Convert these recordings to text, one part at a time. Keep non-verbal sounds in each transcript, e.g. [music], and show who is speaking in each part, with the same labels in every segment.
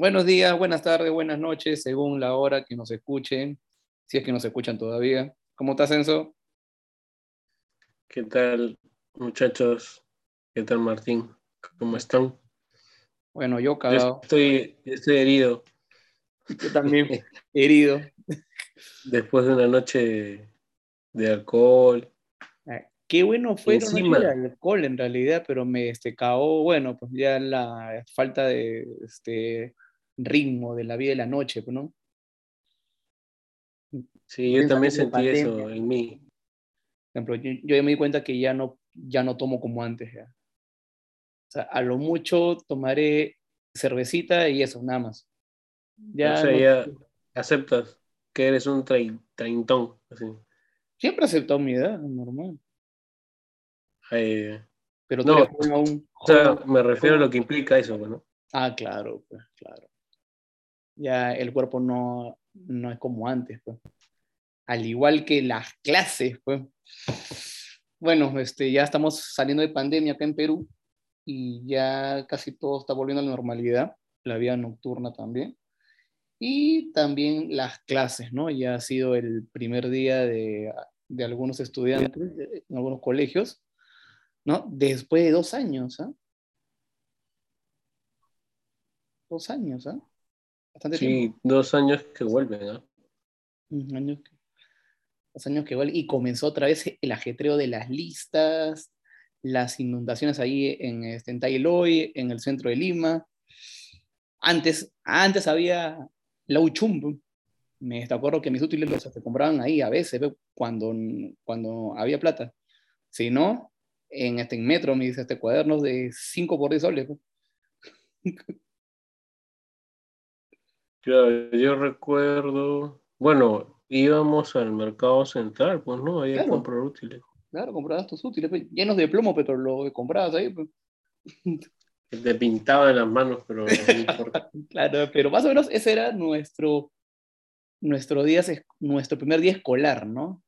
Speaker 1: Buenos días, buenas tardes, buenas noches, según la hora que nos escuchen, si es que nos escuchan todavía. ¿Cómo estás, Enzo?
Speaker 2: ¿Qué tal, muchachos? ¿Qué tal, Martín? ¿Cómo están?
Speaker 1: Bueno, yo cagado.
Speaker 2: Estoy, estoy herido.
Speaker 1: Yo también [laughs] herido.
Speaker 2: Después de una noche de alcohol.
Speaker 1: Qué bueno fue
Speaker 2: Encima-
Speaker 1: noche de alcohol en realidad, pero me este, cagó, bueno, pues ya la falta de este, ritmo de la vida de la noche, pues, ¿no?
Speaker 2: Sí, yo también sentí eso en mí.
Speaker 1: Por ejemplo, yo, yo ya me di cuenta que ya no, ya no tomo como antes. Ya. O sea, a lo mucho tomaré cervecita y eso, nada más. Ya
Speaker 2: o sea,
Speaker 1: no-
Speaker 2: ya aceptas que eres un trein- treintón. Así.
Speaker 1: Siempre aceptado mi edad, normal.
Speaker 2: Eh,
Speaker 1: Pero
Speaker 2: No,
Speaker 1: aún.
Speaker 2: o sea, me refiero a lo que implica eso, pues, ¿no?
Speaker 1: Ah, claro, pues, claro. Ya el cuerpo no, no es como antes, pues. Al igual que las clases, pues. Bueno, este, ya estamos saliendo de pandemia acá en Perú y ya casi todo está volviendo a la normalidad, la vida nocturna también. Y también las clases, ¿no? Ya ha sido el primer día de, de algunos estudiantes en algunos colegios, ¿no? Después de dos años, ¿ah? Dos años, ¿ah? Bastante tiempo.
Speaker 2: Sí, dos años que vuelven, ¿ah?
Speaker 1: Ujú, años que, dos años que igual, y comenzó otra vez el ajetreo de las listas, las inundaciones ahí en, este, en Tailoy, en el centro de Lima. Antes, antes había la Uchum, me acuerdo que mis útiles los se compraban ahí a veces, ve, cuando, cuando había plata. Si no, en este en metro me dice este cuadernos de 5 por 10 soles. [laughs]
Speaker 2: Claro, yo recuerdo, bueno, íbamos al mercado central, pues, ¿no? Ahí a
Speaker 1: Claro.
Speaker 2: comprar útiles.
Speaker 1: Claro, comprabas tus útiles, pues, llenos de plomo, pero lo comprabas ahí. pues.
Speaker 2: Que [laughs] Te pintaban las manos, pero no [laughs] importa.
Speaker 1: Claro, pero más o menos ese era nuestro, nuestro, día, es- nuestro primer día escolar, ¿no?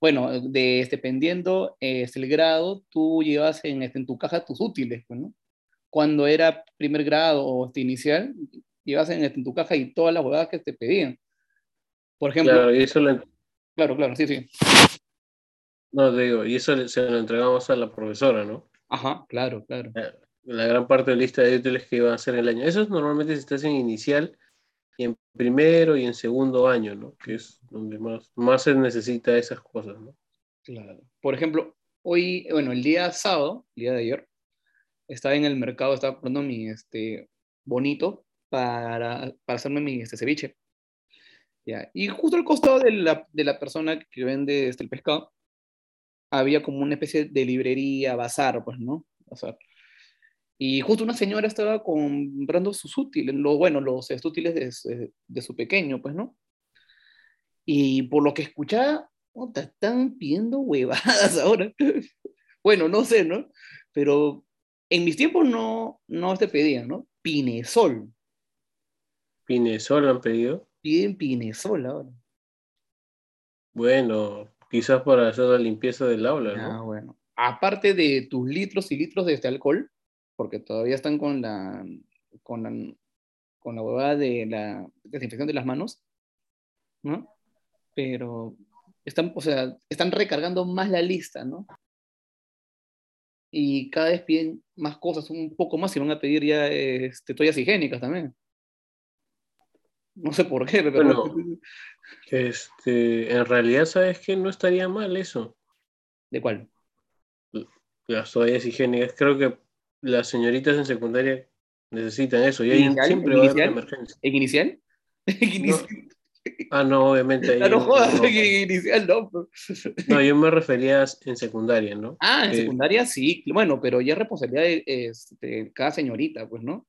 Speaker 1: Bueno, de, este, dependiendo eh, el grado, tú llevas en, este, en tu caja tus útiles, pues, ¿no? Cuando era primer grado o este, inicial, llevas en, este, en tu caja y todas las huevadas que te pedían. Por ejemplo,
Speaker 2: Claro, y eso lo,
Speaker 1: claro, claro, sí, sí.
Speaker 2: no te digo, y eso se lo entregamos a la profesora, ¿no?
Speaker 1: Ajá, claro, claro.
Speaker 2: La gran parte de la lista de útiles que iban a hacer el año. Eso es normalmente si estás en inicial y en primero y en segundo año, ¿no? Que es donde más, más se necesita esas cosas, ¿no?
Speaker 1: Claro. Por ejemplo, hoy, bueno, el día sábado, el día de ayer, estaba en el mercado, estaba comprando mi este, bonito para, para hacerme mi este, ceviche. Ya. Y justo al costado de la, de la persona que vende este, el pescado, había como una especie de librería, bazar, pues, ¿no? Bazar. Y justo una señora estaba comprando sus útiles, lo, bueno, los este, útiles de, de su pequeño, pues, ¿no? Y por lo que escuchaba, puta, están pidiendo huevadas [laughs] ahora. Bueno, no sé, ¿no? Pero en mis tiempos no, no te pedían, ¿no? Pinesol.
Speaker 2: Pinesol han pedido.
Speaker 1: Piden pinesol ahora.
Speaker 2: Bueno, quizás para hacer la limpieza del aula,
Speaker 1: Ah,
Speaker 2: ¿no?
Speaker 1: bueno. Aparte de tus litros y litros de este alcohol, porque todavía están con la, con la, con la huevada de la desinfección de las manos, ¿no? Pero están, o sea, están recargando más la lista, ¿no? Y cada vez piden más cosas, un poco más, y van a pedir ya este, toallas higiénicas también. No sé por qué, pero...
Speaker 2: Bueno. [laughs] Este, en realidad, ¿sabes qué? No estaría mal eso.
Speaker 1: ¿De cuál?
Speaker 2: Las toallas higiénicas. Creo que las señoritas en secundaria necesitan eso. Y
Speaker 1: ¿Inicial?
Speaker 2: siempre va a haber emergencia.
Speaker 1: ¿En inicial? [laughs] ¿En inicial?
Speaker 2: Ah, no, obviamente.
Speaker 1: Ah, no
Speaker 2: en-
Speaker 1: jodas,
Speaker 2: no.
Speaker 1: en inicial no. [laughs]
Speaker 2: No, yo me refería en secundaria, ¿no?
Speaker 1: Ah, en
Speaker 2: Eh,
Speaker 1: secundaria sí, bueno, pero ya es responsabilidad de, este, cada señorita, pues, ¿no?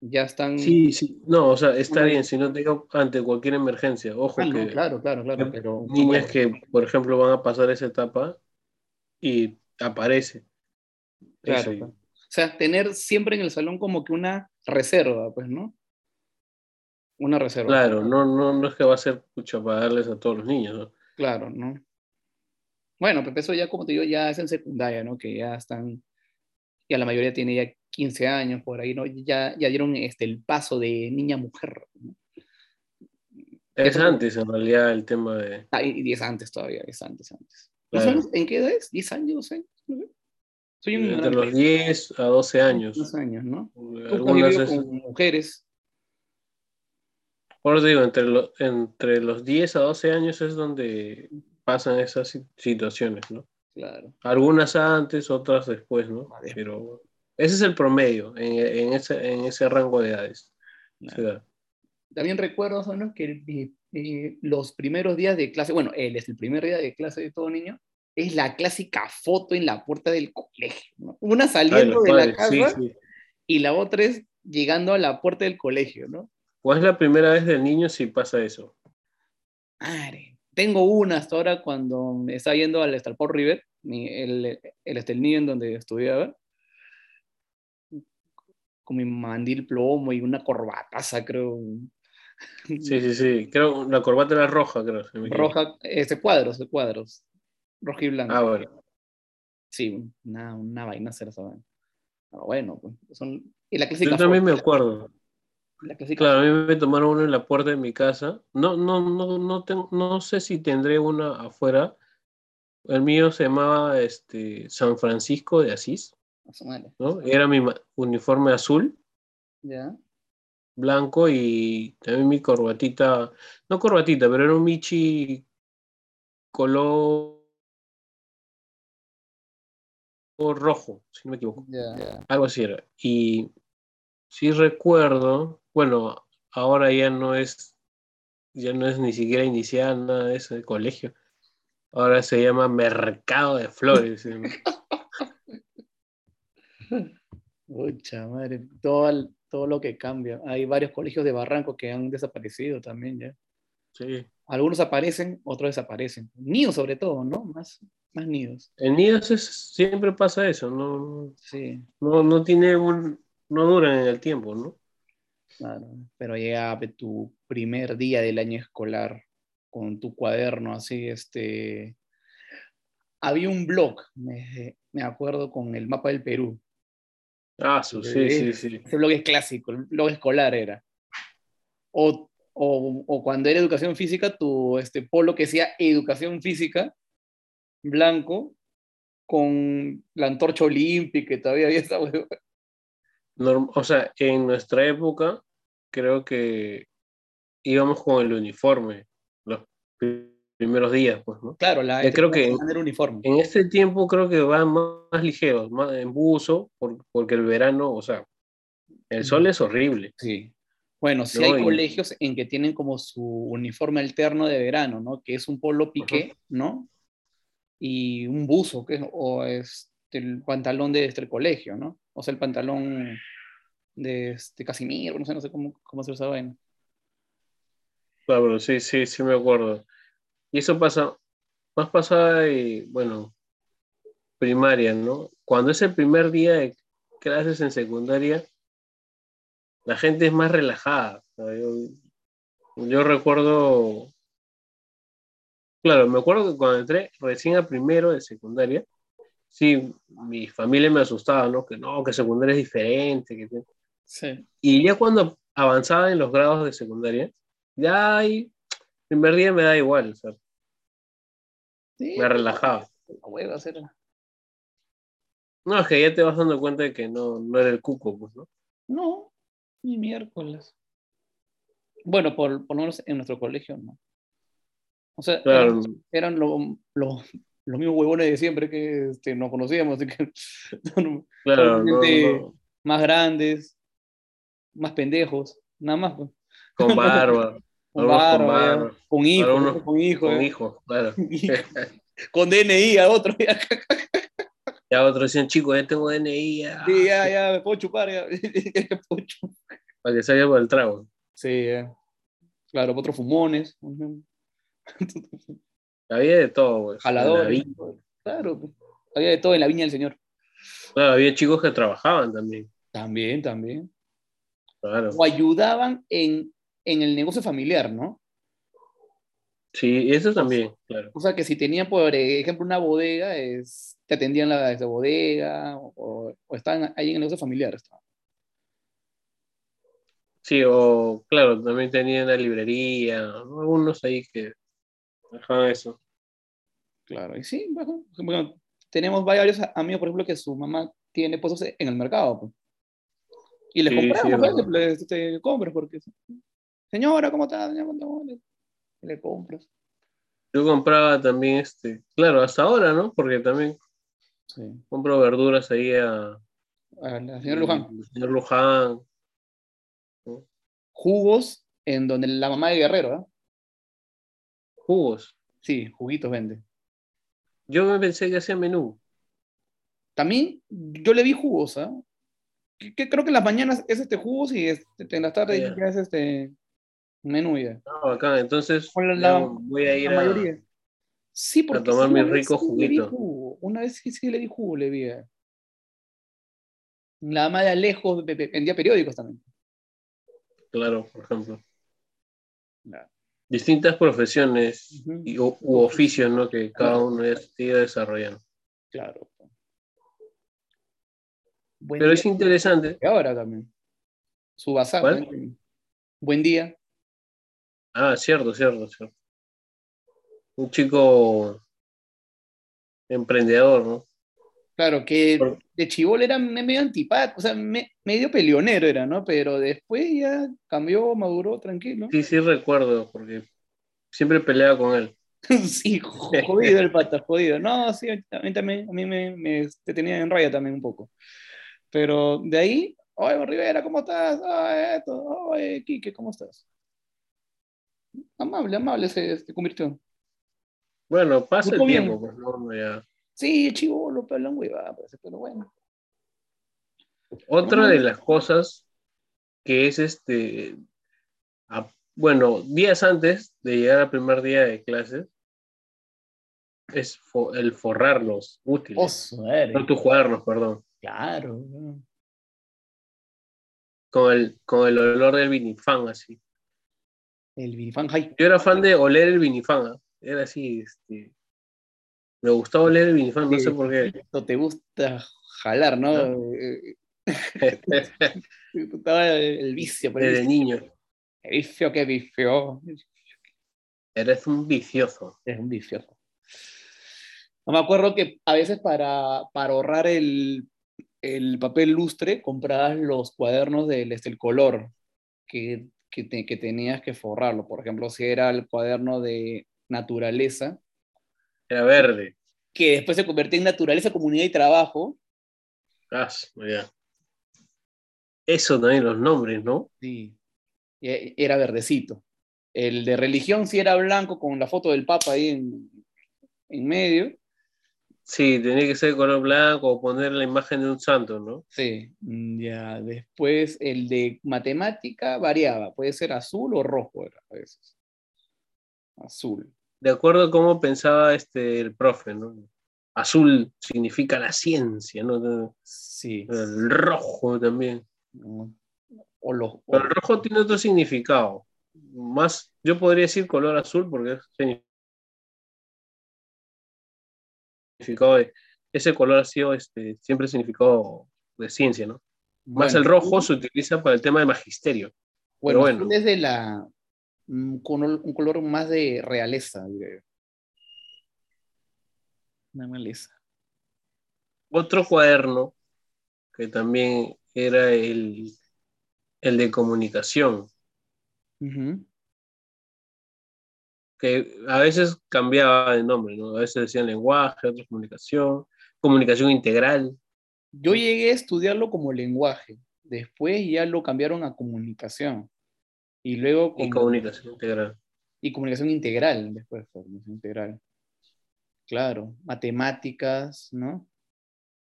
Speaker 1: Ya están...
Speaker 2: Sí, sí. No, o sea, está bien, si no te digo ante cualquier emergencia. Ojo
Speaker 1: Ah, no,
Speaker 2: que
Speaker 1: claro, claro, claro, pero...
Speaker 2: niñas que, por ejemplo, van a pasar esa etapa y aparece.
Speaker 1: Claro. O sea, tener siempre en el salón como que una reserva, pues, ¿no? Una reserva.
Speaker 2: Claro, no, no, no es que va a ser pucha para darles a todos los niños, ¿no?
Speaker 1: Claro, ¿no? Bueno, pero eso ya, como te digo, ya es en secundaria, ¿no? Que ya están, ya la mayoría tiene ya 15 años, por ahí, ¿no? Ya, ya dieron este, el paso de niña a mujer. ¿no?
Speaker 2: Es antes, en realidad, el tema de.
Speaker 1: Ah, y 10 antes todavía, 10 antes, antes.
Speaker 2: Claro.
Speaker 1: ¿No sabes ¿En qué edad es? ¿10 años, 12 años? No. Soy un
Speaker 2: Entre los 10 a 12 años.
Speaker 1: 12 años, ¿no?
Speaker 2: Algunas es-
Speaker 1: con mujeres.
Speaker 2: Por eso digo, entre, lo- entre los 10 a 12 años es donde pasan esas si- situaciones, ¿no?
Speaker 1: Claro.
Speaker 2: Algunas antes, otras después, ¿no?
Speaker 1: Vale.
Speaker 2: Pero ese es el promedio en, en ese, en ese rango de edades.
Speaker 1: claro. También recuerdo, ¿no? Que eh, eh, los primeros días de clase, bueno, él es el primer día de clase de todo niño, es la clásica foto en la puerta del colegio. ¿no? Una saliendo de la casa
Speaker 2: sí, sí.
Speaker 1: y la otra es llegando a la puerta del colegio, ¿no?
Speaker 2: ¿O es la primera vez del niño si pasa eso?
Speaker 1: Madre, tengo una hasta ahora cuando me estaba yendo al Starport River, el, el, este, el niño en donde estudiaba, con mi mandil plomo y una corbataza, creo.
Speaker 2: Sí, sí, sí. Creo la corbata era roja, creo. si.
Speaker 1: Roja, este cuadros, de cuadros. Roja y blanca.
Speaker 2: Ah, bueno.
Speaker 1: Sí, una, una vaina hacer esa vaina. Pero bueno, pues, son. Y la clásica
Speaker 2: Yo también
Speaker 1: foto,
Speaker 2: me acuerdo.
Speaker 1: la clásica
Speaker 2: Claro, a mí me tomaron uno en la puerta de mi casa. No, no, no, no, ten- no sé si tendré una afuera. El mío se llamaba este, San Francisco de Asís,
Speaker 1: a su madre.
Speaker 2: ¿no? Era mi uniforme azul,
Speaker 1: ¿Ya?
Speaker 2: blanco y también mi corbatita, no corbatita, pero era un Michi color rojo, si no me equivoco. Algo así era. Y sí recuerdo, bueno, ahora ya no es, ya no es ni siquiera inicial nada de eso de colegio. Ahora se llama Mercado de Flores. [laughs] ¿sí?
Speaker 1: Pucha madre, todo, el- todo lo que cambia. Hay varios colegios de Barranco que han desaparecido también ya.
Speaker 2: Sí.
Speaker 1: Algunos aparecen, otros desaparecen. Nidos sobre todo, ¿no? Más, más nidos.
Speaker 2: En nidos es- siempre pasa eso, no,
Speaker 1: Sí,
Speaker 2: no, no tiene un, no duran en el tiempo, ¿no?
Speaker 1: claro. Pero llega tu primer día del año escolar con tu cuaderno así, este... Había un blog, me, me acuerdo, con el mapa del Perú.
Speaker 2: Ah, sí, sí, sí.
Speaker 1: Ese blog es clásico, el blog escolar era. O, o, o cuando era educación física, tu este, polo que decía educación física, blanco, con la antorcha olímpica, que todavía había esa hueva.
Speaker 2: Norm- o sea, en nuestra época, creo que íbamos con el uniforme los primeros días, pues, ¿no?
Speaker 1: Claro, la
Speaker 2: Yo creo que-
Speaker 1: tener uniforme.
Speaker 2: En este tiempo creo que van más, más ligeros, más en buzo, por- porque el verano, o sea, el sol es horrible.
Speaker 1: Sí. Bueno, sí
Speaker 2: No,
Speaker 1: hay
Speaker 2: y-
Speaker 1: colegios en que tienen como su uniforme alterno de verano, ¿no? Que es un polo piqué, ¿no? Y un buzo, que es, o este, el pantalón de este colegio, ¿no? O sea, el pantalón de este Casimiro, no sé, no sé cómo, cómo se usaba en.
Speaker 2: Claro, sí, sí, sí me acuerdo. Y eso pasa, más pasada y, bueno, primaria, ¿no? Cuando es el primer día de clases en secundaria, la gente es más relajada. Yo, yo recuerdo, claro, me acuerdo que cuando entré recién a primero de secundaria, sí, mi familia me asustaba, ¿no? Que no, que secundaria es diferente. Que...
Speaker 1: Sí.
Speaker 2: Y ya cuando avanzaba en los grados de secundaria, ya ahí, primer día me da igual, o sea,
Speaker 1: Sí,
Speaker 2: me relajaba.
Speaker 1: la hueva era.
Speaker 2: No, es que ya te vas dando cuenta de que no, no era el cuco, pues, ¿no?
Speaker 1: No, ni miércoles. Bueno, por, por lo menos en nuestro colegio no. O sea,
Speaker 2: Claro,
Speaker 1: eran, eran lo- lo- los mismos huevones de siempre que este, nos conocíamos, así que [laughs]
Speaker 2: claro, no,
Speaker 1: solamente
Speaker 2: no,
Speaker 1: más grandes, más pendejos, nada más. pues.
Speaker 2: con [laughs] barba,
Speaker 1: Con
Speaker 2: Algunos con
Speaker 1: ya,
Speaker 2: barba,
Speaker 1: con hijos,
Speaker 2: algunos
Speaker 1: con hijos,
Speaker 2: claro. [laughs]
Speaker 1: con DNI a otro, ya,
Speaker 2: Ya otros decían, chicos, ya tengo DNI, ya,
Speaker 1: sí, ya, ya, me puedo chupar, ya, [laughs] ya puedo chupar.
Speaker 2: para que salga por el trago.
Speaker 1: Sí, ya. claro, otros fumones, [laughs]
Speaker 2: Había de todo, la
Speaker 1: jaladores, claro, pues. había de todo en la viña del Señor.
Speaker 2: Claro, había chicos que trabajaban también,
Speaker 1: También, también.
Speaker 2: claro.
Speaker 1: O ayudaban en, en el negocio familiar, ¿no?
Speaker 2: Sí, eso también, claro.
Speaker 1: O sea, que si tenían, por ejemplo, una bodega, es, te atendían la esa bodega o, o estaban ahí en el negocio familiar. estaban.
Speaker 2: Sí, o claro, también tenían la librería, ¿no? algunos ahí que dejaban eso.
Speaker 1: Claro, y sí, bueno, bueno, tenemos varios amigos, por ejemplo, que su mamá tiene puestos en el mercado. pues. Y les
Speaker 2: Sí,
Speaker 1: compramos,
Speaker 2: sí,
Speaker 1: pues,
Speaker 2: verdad.
Speaker 1: les este, compras, porque, señora, ¿cómo está? Señora, ¿cómo está? Y le compras.
Speaker 2: Yo compraba también, este, claro, hasta ahora, ¿no? Porque también
Speaker 1: Sí.
Speaker 2: compro verduras ahí a...
Speaker 1: A la señora Luján.
Speaker 2: al señor Luján.
Speaker 1: Jugos en donde la mamá de Guerrero, ¿ah?
Speaker 2: Jugos.
Speaker 1: Sí, juguitos vende.
Speaker 2: Yo me pensé que hacía menú.
Speaker 1: También yo le vi jugos, ¿ah? Que, que creo que en las mañanas es este jugos y este, en las tardes
Speaker 2: Ya.
Speaker 1: ya es este menú ya.
Speaker 2: Ah, bacán. Entonces
Speaker 1: la-
Speaker 2: voy a ir
Speaker 1: La
Speaker 2: a...
Speaker 1: mayoría. Sí, porque
Speaker 2: tomar
Speaker 1: sí,
Speaker 2: mi rico juguito.
Speaker 1: jugo. Una vez sí, sí le di jugo, le vi. La ve- ve- vendía periódicos también.
Speaker 2: Claro, por ejemplo.
Speaker 1: Claro.
Speaker 2: Distintas profesiones y, u, u oficios, ¿no? Que cada uno ya sigue desarrollando.
Speaker 1: Claro. Buen
Speaker 2: Pero
Speaker 1: día
Speaker 2: es interesante.
Speaker 1: y ahora también. Su bazar. Buen día.
Speaker 2: Ah, cierto, cierto, cierto. Un chico emprendedor, ¿no?
Speaker 1: Claro, que de chivol era me- medio antipático, o sea, me- medio peleonero era, ¿no? Pero después ya cambió, maduró, tranquilo.
Speaker 2: Sí, sí recuerdo, porque siempre peleaba con él. [laughs]
Speaker 1: Sí, jodido el pata, jodido. No, sí, a mí también, a mí me, me te tenía en raya también un poco. Pero de ahí, oye, Rivera, ¿cómo estás? Oye, esto, oye, Quique, ¿cómo estás? Amable, amable se, se convirtió.
Speaker 2: Bueno, pasa el
Speaker 1: bien.
Speaker 2: tiempo, pues no, ya.
Speaker 1: Sí, chivolo, pero la huevada, parece, pero bueno.
Speaker 2: Otra de las cosas que es este, a- bueno, días antes de llegar al primer día de clases, es el forrarnos útiles.
Speaker 1: Oso, eres.
Speaker 2: No tu jugarnos, perdón.
Speaker 1: Claro.
Speaker 2: Con el, con el olor del vinifán, así.
Speaker 1: El Vinifan High.
Speaker 2: Yo era fan de oler el vinifán. ¿ah? Era así, este. Me gustaba oler el vinifán, no sé por qué.
Speaker 1: Esto te gusta jalar, ¿no?
Speaker 2: ¿No? [laughs]
Speaker 1: Eh, Estaba el, el vicio, pero el
Speaker 2: Desde
Speaker 1: vicio,
Speaker 2: niño.
Speaker 1: qué vicio, qué vicio.
Speaker 2: Eres un vicioso.
Speaker 1: Es un vicioso. No me acuerdo que a veces para, para ahorrar el, el papel lustre comprabas los cuadernos del este, el color que, que, te- que tenías que forrarlo. Por ejemplo, si era el cuaderno de naturaleza,
Speaker 2: Era verde.
Speaker 1: que después se convertía en naturaleza, comunidad y trabajo.
Speaker 2: Ah, ya. Eso también, los nombres, ¿no?
Speaker 1: Sí, e- era verdecito. El de religión sí era blanco con la foto del Papa ahí en, en medio.
Speaker 2: Sí, tenía que ser de color blanco o poner la imagen de un santo, ¿no?
Speaker 1: Sí, mm, ya. Después el de matemática variaba, puede ser azul o rojo a veces. Azul.
Speaker 2: De acuerdo a cómo pensaba este, el profe, ¿no? Azul significa la ciencia, ¿no?
Speaker 1: Sí.
Speaker 2: El rojo también.
Speaker 1: ¿no? O los, o-
Speaker 2: Pero el rojo tiene otro significado. Más, yo podría decir color azul porque es significado de, ese color ha sido este, siempre significado de ciencia, ¿no? Más el rojo se utiliza para el tema de magisterio.
Speaker 1: Bueno,
Speaker 2: bueno.
Speaker 1: azul es de la un color, un color más de realeza, diría yo. Una realeza.
Speaker 2: Otro cuaderno que también era el, el de comunicación,
Speaker 1: Ujú.
Speaker 2: Que a veces cambiaba de nombre, ¿no? A veces decían lenguaje, otros comunicación, comunicación integral.
Speaker 1: Yo llegué a estudiarlo como lenguaje, después ya lo cambiaron a comunicación y luego
Speaker 2: Y
Speaker 1: como-
Speaker 2: comunicación integral.
Speaker 1: y comunicación integral, después comunicación integral. Claro, matemáticas, ¿no?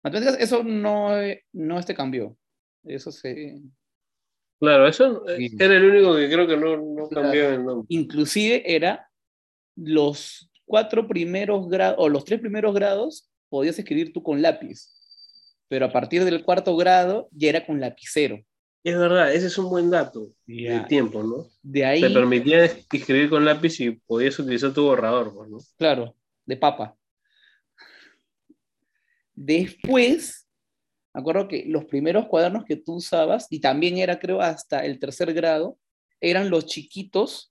Speaker 1: Matemáticas, eso no, no este cambió. Eso se...
Speaker 2: Claro, eso
Speaker 1: Sí.
Speaker 2: era el único que creo que no, no
Speaker 1: Claro.
Speaker 2: cambió el nombre.
Speaker 1: Inclusive era los cuatro primeros grados, o los tres primeros grados, podías escribir tú con lápiz. Pero a partir del cuarto grado ya era con lapicero.
Speaker 2: Es verdad, ese es un buen dato
Speaker 1: Ya.
Speaker 2: del tiempo, ¿no?
Speaker 1: De ahí,
Speaker 2: Te permitía escribir con lápiz y podías utilizar tu borrador, pues, ¿no?
Speaker 1: claro, de papa. Después, me acuerdo que los primeros cuadernos que tú usabas, y también era, creo, hasta el tercer grado, eran los chiquitos,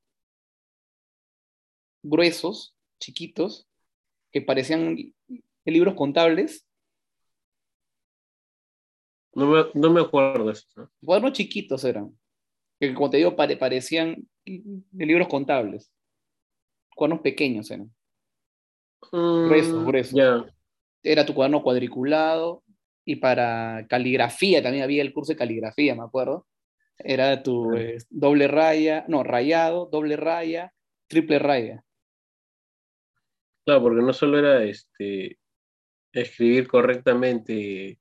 Speaker 1: gruesos, chiquitos, que parecían libros contables,
Speaker 2: No me, no me acuerdo de eso. ¿no?
Speaker 1: cuadernos chiquitos eran, que como te digo, pare- parecían de libros contables, cuadernos pequeños eran.
Speaker 2: Mm,
Speaker 1: grueso.
Speaker 2: Ya,
Speaker 1: Era tu cuaderno cuadriculado, y para caligrafía también había el curso de caligrafía, me acuerdo. Era tu eh, doble raya, no, rayado, doble raya, triple raya.
Speaker 2: Claro, porque no solo era este, escribir correctamente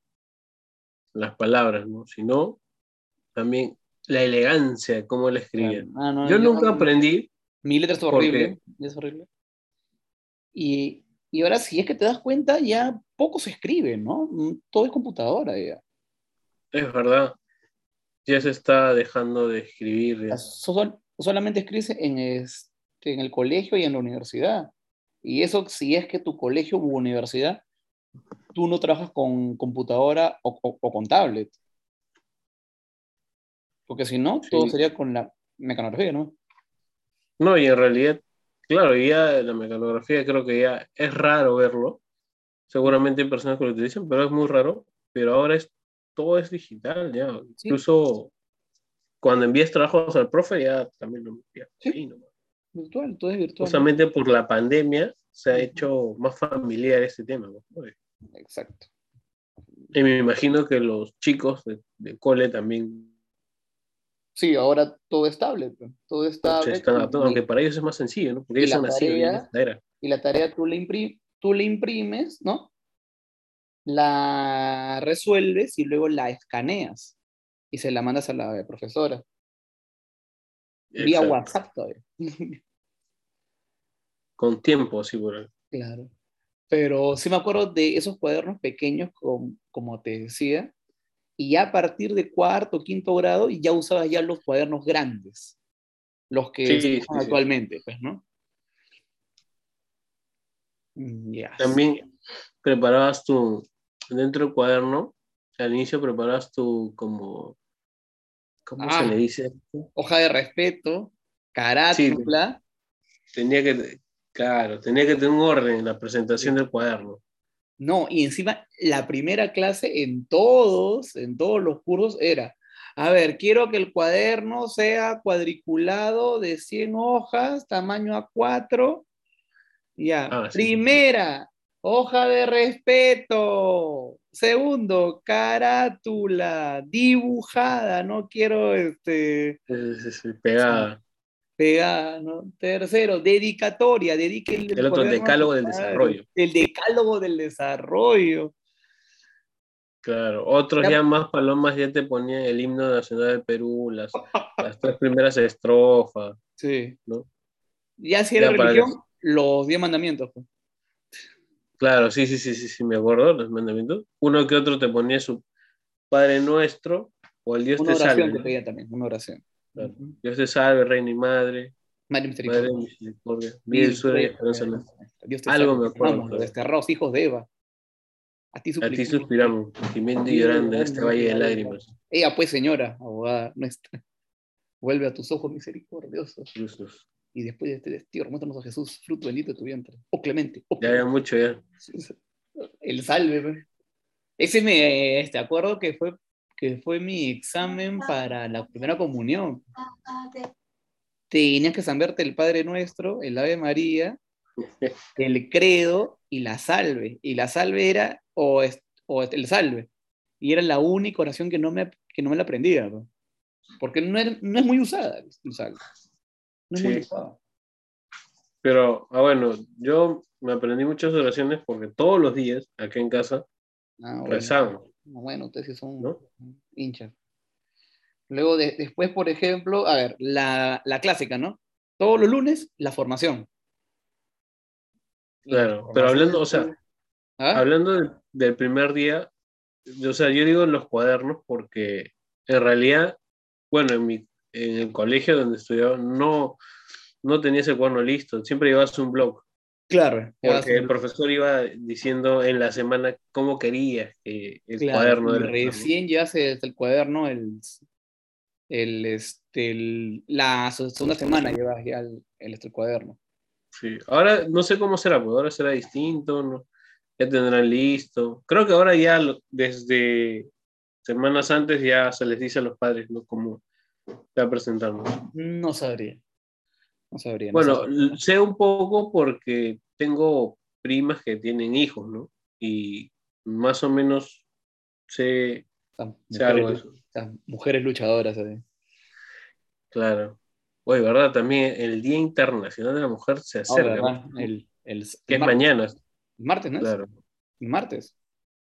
Speaker 2: las palabras, ¿no? Sino también la elegancia de cómo la escribía.
Speaker 1: Ah, no,
Speaker 2: Yo nunca aprendí,
Speaker 1: Mi letra es horrible. Es horrible. Y, y ahora, si es que te das cuenta, ya poco se escribe, ¿no? Mm, Todo es computadora ya.
Speaker 2: es verdad, ya se está dejando de escribir.
Speaker 1: Sol- solamente escribes en, este, en el colegio y en la universidad. Y eso si es que tu colegio u universidad, tú no trabajas con computadora o, o- o con tablet. Porque si no, todo sería con la mecanografía, ¿no?
Speaker 2: No, y en realidad, claro, ya la mecanografía creo que ya es raro verlo. Seguramente hay personas que lo utilizan, pero es muy raro. Pero ahora es todo es digital, ya.
Speaker 1: Sí.
Speaker 2: Incluso cuando envías trabajos al profe, ya también lo envías
Speaker 1: Sí.
Speaker 2: ahí nomás.
Speaker 1: Virtual, todo es virtual.
Speaker 2: Justamente por la pandemia se ha hecho más familiar este tema. ¿no?
Speaker 1: Exacto.
Speaker 2: Y me imagino que los chicos de, de cole también
Speaker 1: Sí, ahora todo es tablet, todo es tablet.
Speaker 2: están
Speaker 1: y-
Speaker 2: aunque para ellos es más sencillo, ¿no? Porque ellos nacido ya en
Speaker 1: tarea-
Speaker 2: esta era.
Speaker 1: y la tarea tú le, impri- tú le imprimes, ¿no? La resuelves y luego la escaneas y se la mandas a la profesora. Vía. WhatsApp todavía. [laughs]
Speaker 2: Con tiempo, sí, por ahí.
Speaker 1: Claro. Pero sí me acuerdo de esos cuadernos pequeños, com- como te decía, y ya a partir de cuarto, quinto grado, ya usabas ya los cuadernos grandes, los que
Speaker 2: Sí,
Speaker 1: actualmente, pues, ¿no? Mm.
Speaker 2: También preparabas tu, dentro del cuaderno, al inicio preparabas tu como, ¿cómo
Speaker 1: Ah.
Speaker 2: se le dice?
Speaker 1: Hoja de respeto, carátula,
Speaker 2: Tenía que, claro, tenía que tener un orden en la presentación del cuaderno.
Speaker 1: No, y encima la primera clase en todos, en todos los cursos era, a ver, quiero que el cuaderno sea cuadriculado de 100 hojas, tamaño A4. Ya,
Speaker 2: Ah, sí.
Speaker 1: primera, hoja de respeto. Segundo, carátula, dibujada, no quiero este,
Speaker 2: pegada.
Speaker 1: pegada, ¿no? Tercero, dedicatoria, dedique el,
Speaker 2: El otro, decálogo del desarrollo.
Speaker 1: El decálogo del desarrollo.
Speaker 2: Claro, otros
Speaker 1: Ya-
Speaker 2: ya más palomas ya te ponían el himno nacional del Perú, las, [laughs] las tres primeras estrofas,
Speaker 1: Sí.
Speaker 2: ¿no?
Speaker 1: Ya si era
Speaker 2: Ya
Speaker 1: religión, los diez mandamientos. pues.
Speaker 2: Claro, sí, sí, sí, sí, sí, me acuerdo, los mandamientos. Uno que otro te ponía su Padre Nuestro o el Dios
Speaker 1: Una
Speaker 2: te
Speaker 1: oración
Speaker 2: salve.
Speaker 1: te
Speaker 2: ¿no?
Speaker 1: pedía también, una oración.
Speaker 2: Claro. Dios te salve, Reina y Madre,
Speaker 1: Madre
Speaker 2: Madre
Speaker 1: misericordia.
Speaker 2: de Misericordia, y esperanza.
Speaker 1: Dios te
Speaker 2: Algo
Speaker 1: salve,
Speaker 2: me acuerdo,
Speaker 1: amamos,
Speaker 2: claro.
Speaker 1: desterrados, hijos de Eva. A ti
Speaker 2: A ti suspiramos, gimiendo y llorando en este valle de lágrimas.
Speaker 1: Ella pues, señora, abogada nuestra, vuelve a tus ojos misericordiosos
Speaker 2: Jesús.
Speaker 1: Y después de este destierro, muéstranos a Jesús, fruto bendito de tu vientre. Oh clemente, oh
Speaker 2: Ya había mucho ya.
Speaker 1: El salve. pe. Ese me este, acuerdo que fue, que fue mi examen para la primera comunión. Tenías que saberte el Padre Nuestro, el Ave María, [laughs] el credo y la salve. Y la salve era, o, es- o el salve. Y era la única oración que no me, que no me la aprendía. pe. Porque no, era- no es muy usada el salve. No
Speaker 2: Sí. Pero, ah, bueno, yo me aprendí muchas oraciones porque todos los días, acá en casa,
Speaker 1: Ah, bueno.
Speaker 2: rezamos.
Speaker 1: Bueno, ustedes sí son
Speaker 2: ¿No?
Speaker 1: hinchas. Luego, de- después, por ejemplo, a ver, la, la clásica, ¿no? Todos los lunes, la formación.
Speaker 2: Claro, pero hablando, o sea,
Speaker 1: ¿Ah?
Speaker 2: Hablando del, del primer día, o sea, yo digo en los cuadernos porque en realidad bueno, en, mi, en el colegio donde estudiaba, no, no tenía ese cuaderno listo, siempre llevabas un blog.
Speaker 1: Claro.
Speaker 2: Porque el profesor iba diciendo en la semana cómo quería que el
Speaker 1: Claro,
Speaker 2: cuaderno
Speaker 1: recién ya se el cuaderno el, el, este, el- la segunda semana llevas ya el, el, este, el cuaderno.
Speaker 2: Sí. Ahora no sé cómo será, pues ahora será distinto, ¿no? ya tendrán listo. Creo que ahora ya lo- desde semanas antes ya se les dice a los padres, ¿no? Cómo ya presentamos.
Speaker 1: No sabría. No sabría. no
Speaker 2: Bueno,
Speaker 1: sabría.
Speaker 2: sé un poco porque tengo primas que tienen hijos, ¿no? Y más o menos sé,
Speaker 1: Estas
Speaker 2: sé algo de
Speaker 1: mujeres,
Speaker 2: eso.
Speaker 1: mujeres luchadoras. ¿eh?
Speaker 2: Claro. Oye, ¿verdad? También el Día Internacional de la Mujer se
Speaker 1: Ah,
Speaker 2: acerca.
Speaker 1: El, el,
Speaker 2: que
Speaker 1: el
Speaker 2: es
Speaker 1: martes.
Speaker 2: mañana,
Speaker 1: martes, ¿no
Speaker 2: claro.
Speaker 1: Martes.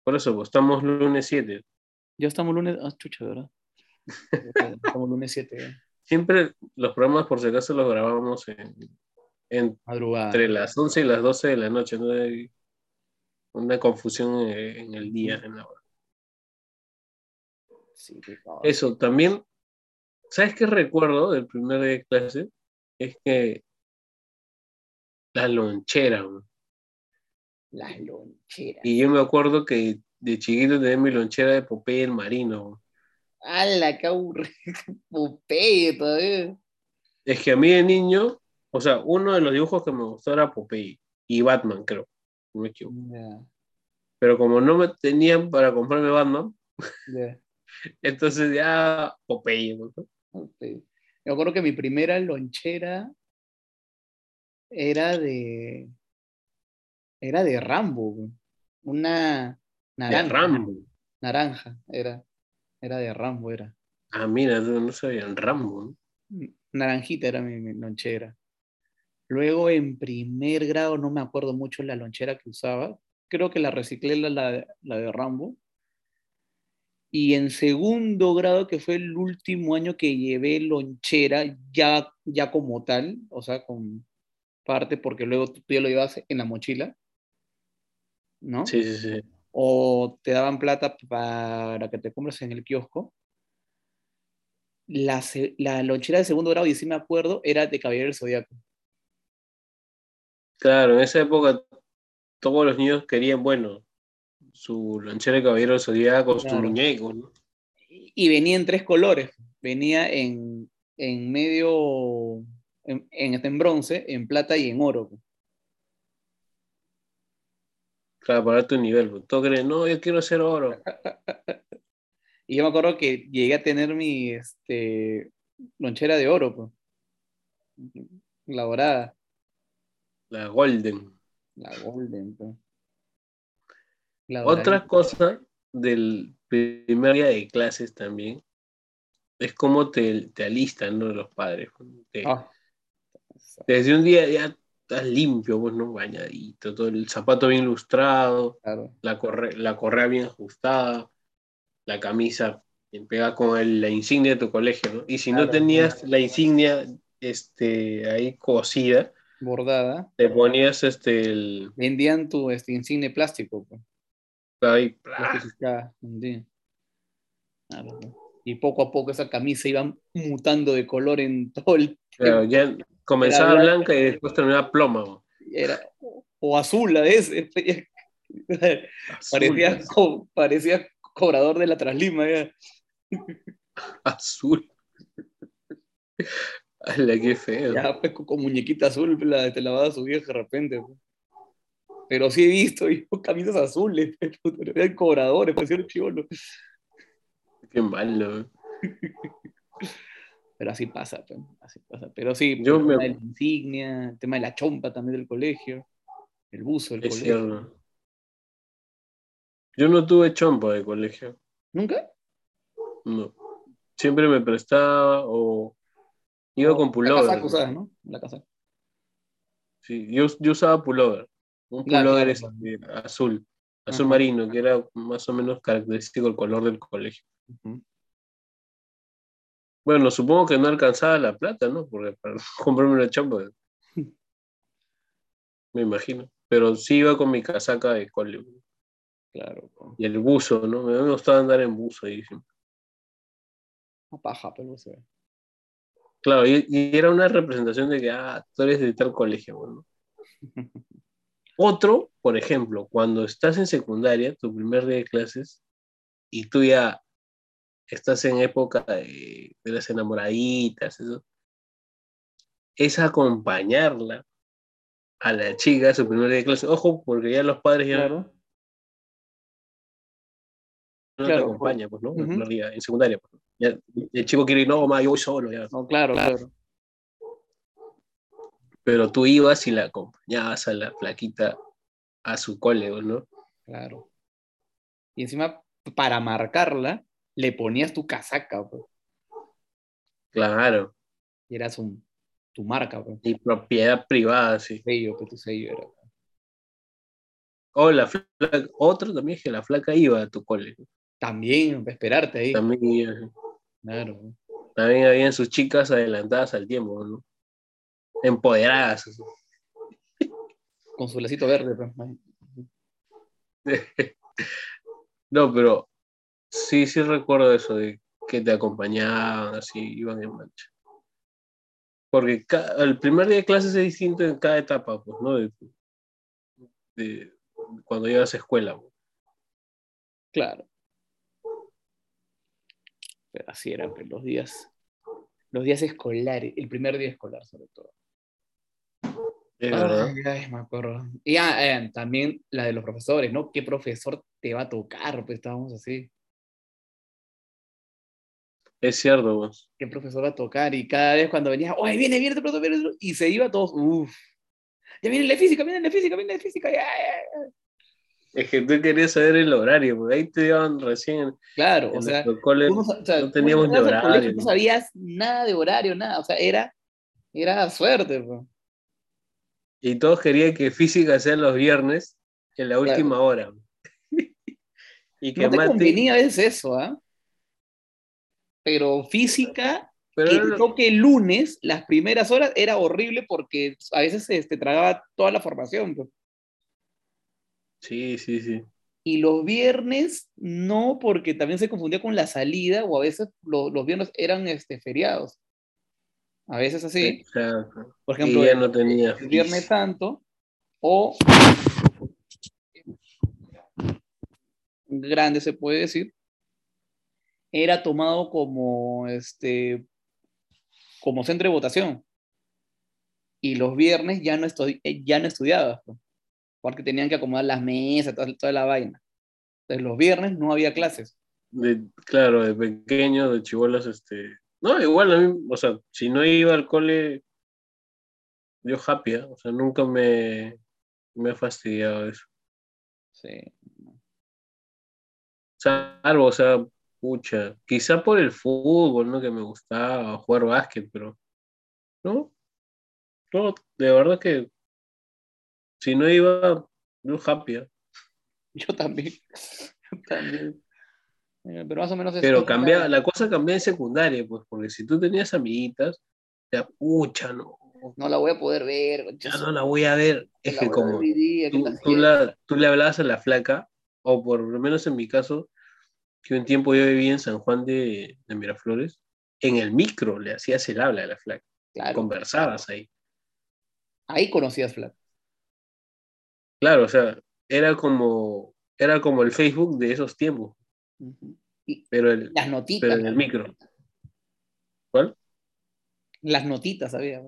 Speaker 2: Por eso, pues, estamos lunes 7.
Speaker 1: Ya estamos lunes. Ah, chucha, ¿verdad? Estamos lunes 7. ¿eh?
Speaker 2: Siempre los programas, por si acaso, los grabamos en, en-
Speaker 1: Madrugada.
Speaker 2: entre las 11 y las 12 de la noche. No hay una confusión eh, en el día, en la hora.
Speaker 1: Sí.
Speaker 2: Eso, también, ¿sabes qué recuerdo del primer día de clase? Es que la lonchera, ¿no?
Speaker 1: Las loncheras.
Speaker 2: y yo me acuerdo que de chiquito tenía mi lonchera de Popeye el Marino.
Speaker 1: ¡Hala, qué aburrido! [laughs] Popeye todavía.
Speaker 2: Es que a mí de niño, o sea, uno de los dibujos que me gustó era Popeye y Batman, creo, no me equivoco. Pero como no me tenían para comprarme Batman, [laughs] entonces ya Popeye, ¿no?
Speaker 1: Me acuerdo que mi primera lonchera era de. Era de Rambo. Una
Speaker 2: De
Speaker 1: naranja.
Speaker 2: Rambo.
Speaker 1: Naranja, era. Era de Rambo, era.
Speaker 2: Ah, mira, no sabían Rambo, ¿no?
Speaker 1: Naranjita era mi, mi lonchera. Luego en primer grado no me acuerdo mucho la lonchera que usaba. Creo que la reciclé la, la, de- la de Rambo. Y en segundo grado, que fue el último año que llevé lonchera ya, ya como tal, o sea, con parte, porque luego tú ya lo llevas en la mochila, ¿no?
Speaker 2: Sí, sí, sí.
Speaker 1: O te daban plata para que te compres en el kiosco. La, la lonchera de segundo grado, y sí me acuerdo, era de Caballero del Zodíaco.
Speaker 2: Claro, en esa época todos los niños querían, bueno, su lonchera de caballero del Zodíaco, su muñeco, ¿no?
Speaker 1: Y venía en tres colores. Venía en, en medio, en, en, este, en bronce, en plata y en oro.
Speaker 2: Claro, para tu nivel. pues. Todos creen, no, yo quiero ser oro. [laughs]
Speaker 1: Y yo me acuerdo que llegué a tener mi este, lonchera de oro, pues. la dorada,
Speaker 2: La Golden.
Speaker 1: la golden. pues. La
Speaker 2: Otra cosa del primer día de clases también es cómo te, te alistan ¿no? los padres. Te-
Speaker 1: Ah.
Speaker 2: Desde un día ya estás limpio, pues, ¿no? Bañadito, todo el zapato bien lustrado,
Speaker 1: Claro.
Speaker 2: la, corre- la correa bien ajustada, la camisa bien pegada con el- la insignia de tu colegio, ¿no? Y si no
Speaker 1: Claro.
Speaker 2: tenías la insignia este, ahí cosida,
Speaker 1: Bordada.
Speaker 2: te ponías este, el,
Speaker 1: Vendían tu este, insigne plástico. Pues.
Speaker 2: ahí,
Speaker 1: Y poco a poco esa camisa iba mutando de color en [laughs] todo el
Speaker 2: claro, ya comenzaba blanca y después terminaba ploma.
Speaker 1: era o azul a veces [laughs] parecía co- parecía cobrador de la traslima ya.
Speaker 2: azul. Ala, qué feo.
Speaker 1: Ya, pues, con, muñequita azul la, te lavaba su vieja de repente pues. pero sí he visto [laughs] yo, camisas azules pues, eran cobradores parecían chivolo
Speaker 2: Qué malo. [laughs]
Speaker 1: pero así pasa pues, así pasa pero sí
Speaker 2: Yo
Speaker 1: el
Speaker 2: me-
Speaker 1: tema de la insignia el tema de la chompa también del colegio el buzo del
Speaker 2: Es
Speaker 1: colegio
Speaker 2: cierto. Yo no tuve chompa de colegio.
Speaker 1: nunca
Speaker 2: No. Siempre me prestaba o iba con
Speaker 1: la
Speaker 2: pullover.
Speaker 1: casaca usabas, ¿no? la casaca
Speaker 2: Sí, yo, yo usaba pullover. Un
Speaker 1: Claro,
Speaker 2: pullover
Speaker 1: claro,
Speaker 2: azul, azul
Speaker 1: Ajá.
Speaker 2: marino, que era más o menos característico el color del colegio. Bueno, supongo que no alcanzaba la plata, ¿no? Porque para [laughs] comprarme una chompa. [laughs] Me imagino. Pero sí iba con mi casaca de cole.
Speaker 1: claro.
Speaker 2: Y el buzo, ¿no? Me gustaba andar en buzo ahí siempre.
Speaker 1: Una paja, pero se ve.
Speaker 2: Claro, y, y era una representación de que, ah, tú eres de tal colegio, bueno. [laughs] Otro, por ejemplo, cuando estás en secundaria, tu primer día de clases, y tú ya estás en época de, de las enamoraditas, eso, es acompañarla a la chica a su primer día de clase. Ojo, porque ya los padres ya
Speaker 1: Claro.
Speaker 2: no
Speaker 1: Claro,
Speaker 2: te acompañan, pues, ¿no? Primer día, en secundaria. pues. Ya, el chico quiere ir, no, ma, yo voy solo, ya.
Speaker 1: No, claro, claro.
Speaker 2: Pero tú ibas y la acompañabas a la flaquita a su cole, pues, ¿no?
Speaker 1: Claro. Y encima, para marcarla, le ponías tu casaca, pues,
Speaker 2: Claro.
Speaker 1: y era su, tu marca, pues.
Speaker 2: Y propiedad privada, sí.
Speaker 1: Sello, que tu sello era.
Speaker 2: O la flaca, otro también es que la flaca iba a tu cole.
Speaker 1: También, esperarte ahí.
Speaker 2: También, iba.
Speaker 1: Claro.
Speaker 2: también habían sus chicas adelantadas al tiempo, ¿no? Empoderadas. así.
Speaker 1: Con su lacito verde, pues. [laughs]
Speaker 2: No, pero sí, sí recuerdo eso de que te acompañaban, así, iban en marcha. Porque el primer día de clases es distinto en cada etapa, pues, ¿no? De, de cuando llegas a escuela. pues.
Speaker 1: Claro. Pero así eran pues, los días. Los días escolares, el primer día escolar, sobre todo.
Speaker 2: Es verdad.
Speaker 1: Ay, ay, me acuerdo. Y ah, eh, también la de los profesores, ¿no? ¿Qué profesor te va a tocar? Pues estábamos así.
Speaker 2: Es cierto, pues.
Speaker 1: ¿Qué profesor va a tocar? Y cada vez cuando venía, ¡ay, viene, viene el profesor! viene el profesor", Y se iba todos, uff. Ya viene de física, viene de física, viene de física. ya, ya, ya".
Speaker 2: Es que tú querías saber el horario, porque ahí te daban recién
Speaker 1: Claro,
Speaker 2: en
Speaker 1: o sea, no, sa- o sea,
Speaker 2: no
Speaker 1: tú
Speaker 2: teníamos
Speaker 1: colegio,
Speaker 2: horario.
Speaker 1: No sabías nada de horario, nada. O sea, era, era suerte. pues.
Speaker 2: Y todos querían que física sea los viernes en la
Speaker 1: Claro.
Speaker 2: última hora. [laughs] y que
Speaker 1: No te
Speaker 2: mate.
Speaker 1: convenía a veces eso, ¿ah? Pero física,
Speaker 2: Pero
Speaker 1: que
Speaker 2: era lo-
Speaker 1: toque el lunes, las primeras horas, era horrible porque a veces este, tragaba toda la formación. pues.
Speaker 2: Sí, sí, sí.
Speaker 1: Y los viernes no, porque también se confundía con la salida, o a veces lo- los viernes eran este, feriados. A veces así.
Speaker 2: Exacto.
Speaker 1: Por ejemplo,
Speaker 2: ya no tenía
Speaker 1: el Viernes. Santo o grande se puede decir, era tomado como este como centro de votación. Y los viernes ya no, eh, ya no estudiabas, pues, porque tenían que acomodar las mesas, toda, toda la vaina. Entonces los viernes no había clases.
Speaker 2: De- claro, de pequeño, de chibolas, este. No, igual a mí, o sea, si no iba al cole, yo happy, ¿ah? o sea, nunca me, me ha fastidiado eso.
Speaker 1: Sí.
Speaker 2: Salvo, o sea, pucha, quizá por el fútbol, ¿no? Que me gustaba jugar básquet, pero no, no, de verdad que si no iba, yo happy, ¿ah? [laughs]
Speaker 1: Yo también. Yo también. Eh, Pero más o menos
Speaker 2: Pero
Speaker 1: era-
Speaker 2: cambia, la cosa cambia en secundaria, pues, porque si tú tenías amiguitas, ya, pucha, no,
Speaker 1: No la voy a poder ver.
Speaker 2: ya no la voy a ver. Es
Speaker 1: la
Speaker 2: que como
Speaker 1: ver hoy día, ¿qué
Speaker 2: tú, la- tú le hablabas a la flaca, o por lo menos en mi caso, que un tiempo yo vivía en San Juan de, de Miraflores, en el micro le hacías el habla a la flaca,
Speaker 1: Claro,
Speaker 2: conversabas ahí.
Speaker 1: ahí conocías Flat.
Speaker 2: Claro, o sea, era como, era como el Facebook de esos tiempos.
Speaker 1: Y
Speaker 2: pero, el,
Speaker 1: las notitas.
Speaker 2: pero en el micro. ¿Cuál?
Speaker 1: Las notitas, había.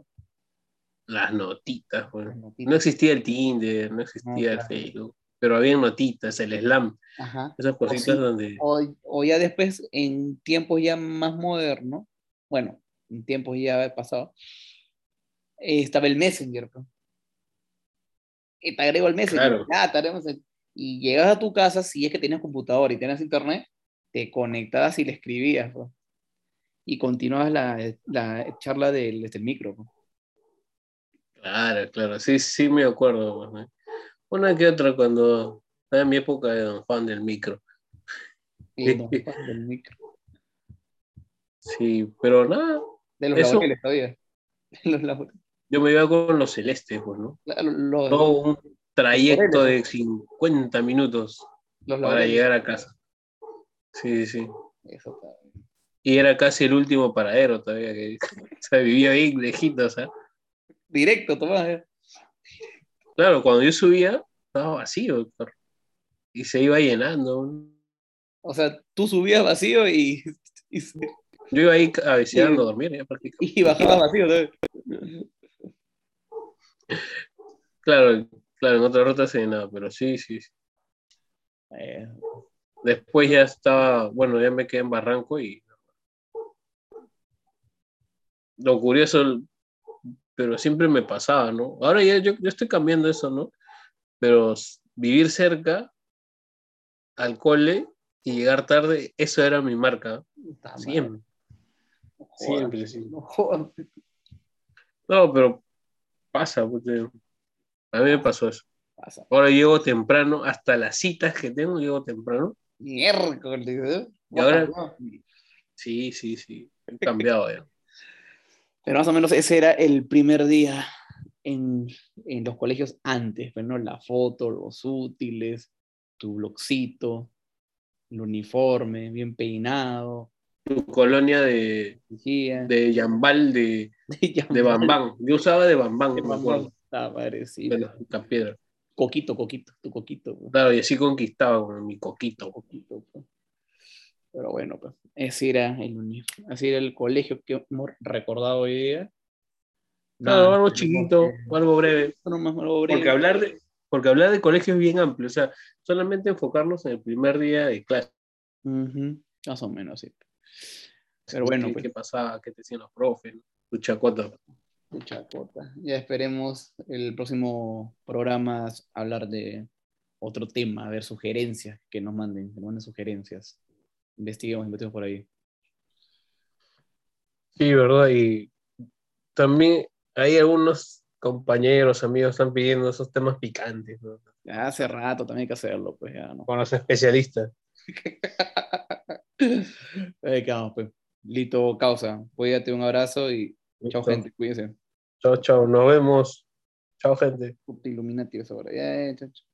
Speaker 2: Las notitas,
Speaker 1: Las
Speaker 2: bueno.
Speaker 1: notitas.
Speaker 2: No existía el Tinder, no existía
Speaker 1: No,
Speaker 2: el. Facebook, pero había notitas, el slam,
Speaker 1: Ajá.
Speaker 2: esas cositas
Speaker 1: sí.
Speaker 2: donde...
Speaker 1: O, o ya después, en tiempos ya más modernos, bueno, en tiempos ya pasado, eh, estaba el Messenger. pues. Y te agrego el Messenger.
Speaker 2: Claro.
Speaker 1: Ya. Y llegas a tu casa, si es que tenías computador y tenías internet, te conectabas y le escribías. pues. Y continuabas la, la charla del, desde el micro. pues.
Speaker 2: Claro, claro, sí, sí me acuerdo. ¿no? Una que otra cuando estaba en mi época de Don Juan del micro.
Speaker 1: Y no, del micro.
Speaker 2: Sí, pero nada,
Speaker 1: De los
Speaker 2: Eso-
Speaker 1: laureles todavía. Los laureles.
Speaker 2: yo me iba con los celestes, pues, ¿no?
Speaker 1: Los,
Speaker 2: Todo un trayecto
Speaker 1: Los
Speaker 2: de 50 minutos
Speaker 1: los
Speaker 2: para llegar a casa. Sí, sí.
Speaker 1: Eso está bien.
Speaker 2: Y era casi el último paradero todavía, que [laughs] o sea, vivía ahí lejitos, ¿ah?
Speaker 1: Directo, Tomás. eh.
Speaker 2: Claro, cuando yo subía, estaba vacío el carro. Y se iba llenando.
Speaker 1: O sea, tú subías vacío y, y, se-
Speaker 2: Yo iba ahí cabeceando a dormir, ya prácticamente.
Speaker 1: y bajabas vacío. ¿no?
Speaker 2: Claro, claro, en otra ruta se llenaba, pero sí, sí. sí.
Speaker 1: Eh,
Speaker 2: Después ya estaba, bueno, ya me quedé en Barranco y. Lo curioso, pero siempre me pasaba, ¿no? Ahora ya yo, yo estoy cambiando eso, ¿no? Pero vivir cerca al cole y llegar tarde, eso era mi marca.
Speaker 1: puta
Speaker 2: Siempre.
Speaker 1: no
Speaker 2: Siempre, sí.
Speaker 1: no
Speaker 2: pero pasa, porque a mí me pasó eso.
Speaker 1: Pasa.
Speaker 2: Ahora llego temprano, hasta las citas que tengo, llego temprano.
Speaker 1: Miércoles, ¿eh?
Speaker 2: Y ahora- Sí, sí, sí. He [laughs] cambiado ya.
Speaker 1: Pero más o menos ese era el primer día en, en los colegios antes, pues, ¿no? La foto, los útiles, tu blogcito, el uniforme, bien peinado,
Speaker 2: Tu colonia de,
Speaker 1: vigía,
Speaker 2: de Yambal, de, [laughs]
Speaker 1: de
Speaker 2: de Bambán. Yo usaba de Bambán,
Speaker 1: De
Speaker 2: me acuerdo. La piedra.
Speaker 1: Coquito, coquito, tu coquito. pues,
Speaker 2: Claro, y así conquistaba con mi coquito.
Speaker 1: coquito, pues. Pero bueno, pues, ese era el así era el colegio que hemos recordado hoy día.
Speaker 2: Claro,
Speaker 1: Nada,
Speaker 2: algo chiquito,
Speaker 1: que-
Speaker 2: algo breve.
Speaker 1: no más algo breve.
Speaker 2: Porque hablar de, porque hablar de colegio es bien amplio. O sea, solamente enfocarnos en el primer día de clase.
Speaker 1: Ujú, Más o menos, sí. Pero bueno,
Speaker 2: ¿Qué,
Speaker 1: pues.
Speaker 2: qué pasaba? ¿Qué te decían los profes? Tu chacota.
Speaker 1: Mucha cota. Ya esperemos el próximo programa hablar de otro tema, a ver sugerencias que nos manden, que nos manden sugerencias. Investiguemos, investiguemos por ahí.
Speaker 2: Sí, ¿verdad? Y también hay algunos compañeros, amigos, están pidiendo esos temas picantes, ¿no?
Speaker 1: Ya hace rato también hay que hacerlo, pues ya no.
Speaker 2: Con los especialistas. [laughs]
Speaker 1: Ahí quedamos, pues. Lito, causa. Cuídate, un abrazo y chao, gente. Cuídense.
Speaker 2: Chao, chao. Nos vemos. Chao, gente.
Speaker 1: Puta Illuminati esa hora. Ya, ya, chao, chao.